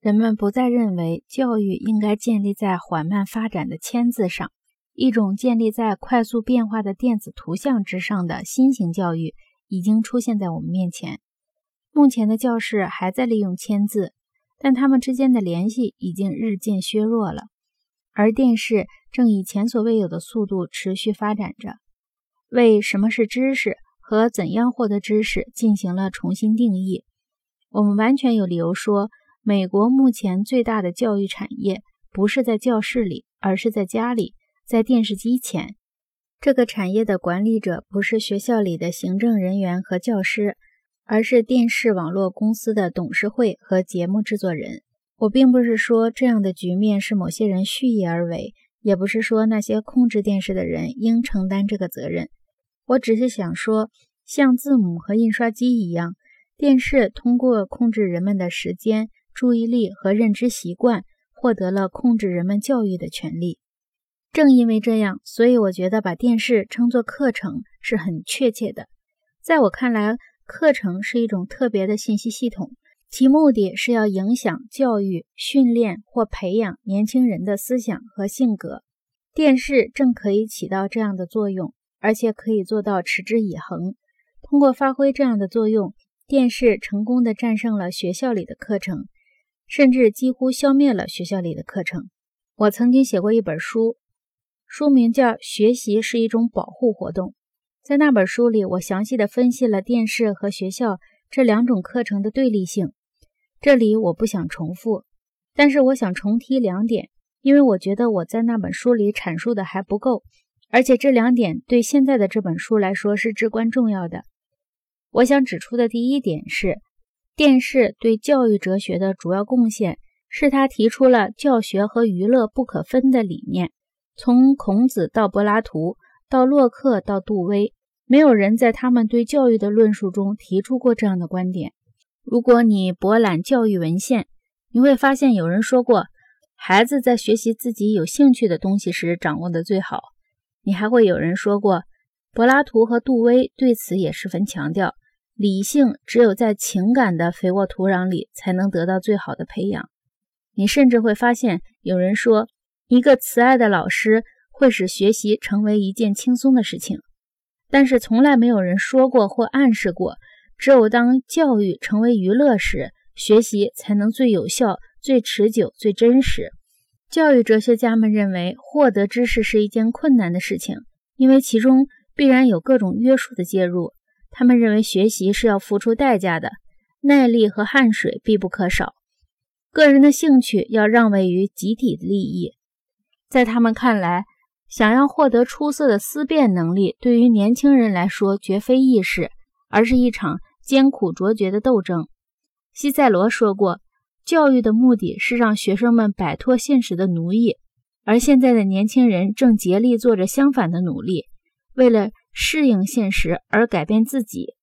人们不再认为教育应该建立在缓慢发展的签字上，一种建立在快速变化的电子图像之上的新型教育已经出现在我们面前。目前的教室还在利用签字，但它们之间的联系已经日渐削弱了。而电视正以前所未有的速度持续发展着，为什么是知识和怎样获得知识进行了重新定义。我们完全有理由说，美国目前最大的教育产业不是在教室里，而是在家里，在电视机前。这个产业的管理者不是学校里的行政人员和教师。而是电视网络公司的董事会和节目制作人。我并不是说这样的局面是某些人蓄意而为，也不是说那些控制电视的人应承担这个责任。我只是想说，像字母和印刷机一样，电视通过控制人们的时间、注意力和认知习惯，获得了控制人们教育的权利。正因为这样，所以我觉得把电视称作课程是很确切的。在我看来，课程是一种特别的信息系统，其目的是要影响、教育、训练或培养年轻人的思想和性格。电视正可以起到这样的作用，而且可以做到持之以恒。通过发挥这样的作用，电视成功的战胜了学校里的课程，甚至几乎消灭了学校里的课程。我曾经写过一本书，书名叫《学习是一种保护活动》。在那本书里，我详细的分析了电视和学校这两种课程的对立性。这里我不想重复，但是我想重提两点，因为我觉得我在那本书里阐述的还不够，而且这两点对现在的这本书来说是至关重要的。我想指出的第一点是，电视对教育哲学的主要贡献是他提出了教学和娱乐不可分的理念，从孔子到柏拉图，到洛克，到杜威。没有人在他们对教育的论述中提出过这样的观点。如果你博览教育文献，你会发现有人说过，孩子在学习自己有兴趣的东西时掌握的最好。你还会有人说过，柏拉图和杜威对此也十分强调，理性只有在情感的肥沃土壤里才能得到最好的培养。你甚至会发现有人说，一个慈爱的老师会使学习成为一件轻松的事情。但是从来没有人说过或暗示过，只有当教育成为娱乐时，学习才能最有效、最持久、最真实。教育哲学家们认为，获得知识是一件困难的事情，因为其中必然有各种约束的介入。他们认为学习是要付出代价的，耐力和汗水必不可少，个人的兴趣要让位于集体的利益。在他们看来，想要获得出色的思辨能力，对于年轻人来说绝非易事，而是一场艰苦卓绝的斗争。西塞罗说过：“教育的目的是让学生们摆脱现实的奴役。”而现在的年轻人正竭力做着相反的努力，为了适应现实而改变自己。